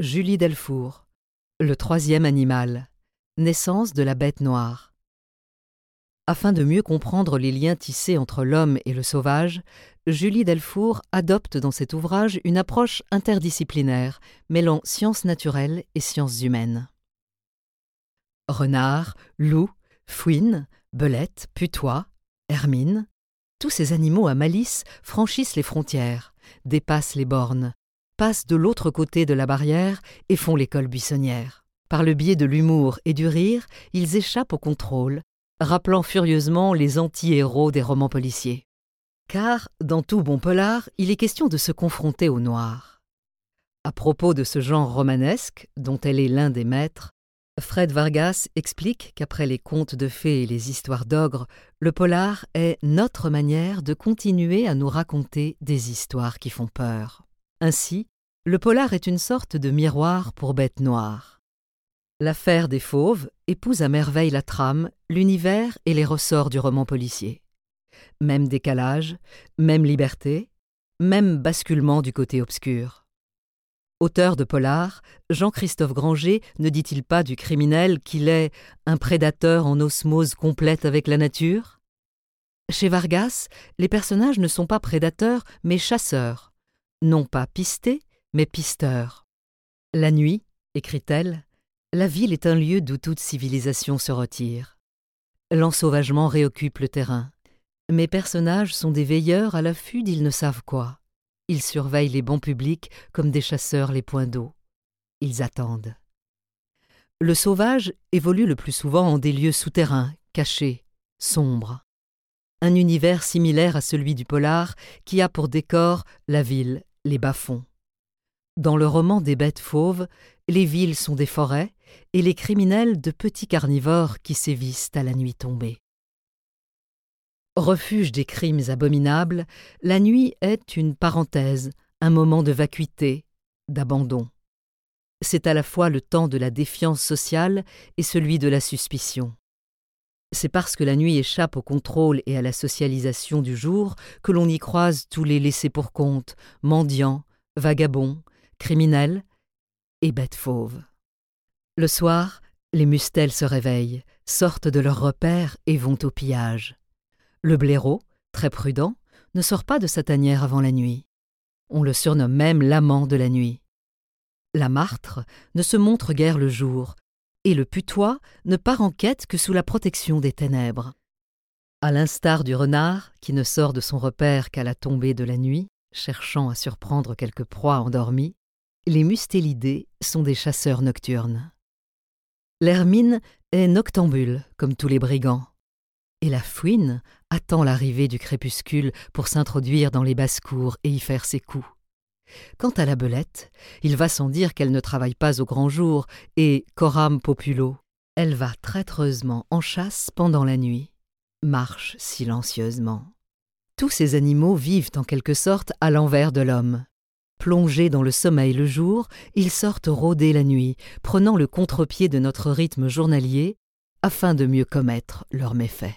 Julie Delfour. Le troisième animal. Naissance de la bête noire. Afin de mieux comprendre les liens tissés entre l'homme et le sauvage, Julie Delfour adopte dans cet ouvrage une approche interdisciplinaire, mêlant sciences naturelles et sciences humaines. Renard, loup, fouine, belette, putois, hermine, tous ces animaux à malice franchissent les frontières, dépassent les bornes, passent de l'autre côté de la barrière et font l'école buissonnière. Par le biais de l'humour et du rire, ils échappent au contrôle, rappelant furieusement les anti-héros des romans policiers. Car, dans tout bon polar, il est question de se confronter au noir. À propos de ce genre romanesque, dont elle est l'un des maîtres, Fred Vargas explique qu'après les contes de fées et les histoires d'ogres, le polar est notre manière de continuer à nous raconter des histoires qui font peur. Ainsi, le polar est une sorte de miroir pour bêtes noires. L'affaire des fauves épouse à merveille la trame, l'univers et les ressorts du roman policier. Même décalage, même liberté, même basculement du côté obscur. Auteur de polar, Jean-Christophe Granger ne dit-il pas du criminel qu'il est un prédateur en osmose complète avec la nature? Chez Vargas, les personnages ne sont pas prédateurs mais chasseurs, non pas pistés mais pisteurs. La nuit, écrit-elle, la ville est un lieu d'où toute civilisation se retire. L'ensauvagement réoccupe le terrain. Mes personnages sont des veilleurs à l'affût d'ils ne savent quoi. Ils surveillent les bancs publics comme des chasseurs les points d'eau. Ils attendent. Le sauvage évolue le plus souvent en des lieux souterrains, cachés, sombres. Un univers similaire à celui du polar qui a pour décor la ville, les bas-fonds. Dans le roman des bêtes fauves, les villes sont des forêts et les criminels de petits carnivores qui sévissent à la nuit tombée. Refuge des crimes abominables, la nuit est une parenthèse, un moment de vacuité, d'abandon. C'est à la fois le temps de la défiance sociale et celui de la suspicion. C'est parce que la nuit échappe au contrôle et à la socialisation du jour que l'on y croise tous les laissés pour compte, mendiants, vagabonds, criminels et bêtes fauves. Le soir, les mustelles se réveillent, sortent de leur repère et vont au pillage. Le blaireau, très prudent, ne sort pas de sa tanière avant la nuit. On le surnomme même l'amant de la nuit. La martre ne se montre guère le jour, et le putois ne part en quête que sous la protection des ténèbres. À l'instar du renard, qui ne sort de son repère qu'à la tombée de la nuit, cherchant à surprendre quelque proie endormie, les mustélidés sont des chasseurs nocturnes. L'hermine est noctambule, comme tous les brigands et la fouine attend l'arrivée du crépuscule pour s'introduire dans les basses-cours et y faire ses coups. Quant à la belette, il va sans dire qu'elle ne travaille pas au grand jour, et coram populo, elle va traîtreusement en chasse pendant la nuit, marche silencieusement. Tous ces animaux vivent en quelque sorte à l'envers de l'homme. Plongés dans le sommeil le jour, ils sortent rôder la nuit, prenant le contre-pied de notre rythme journalier, afin de mieux commettre leurs méfaits.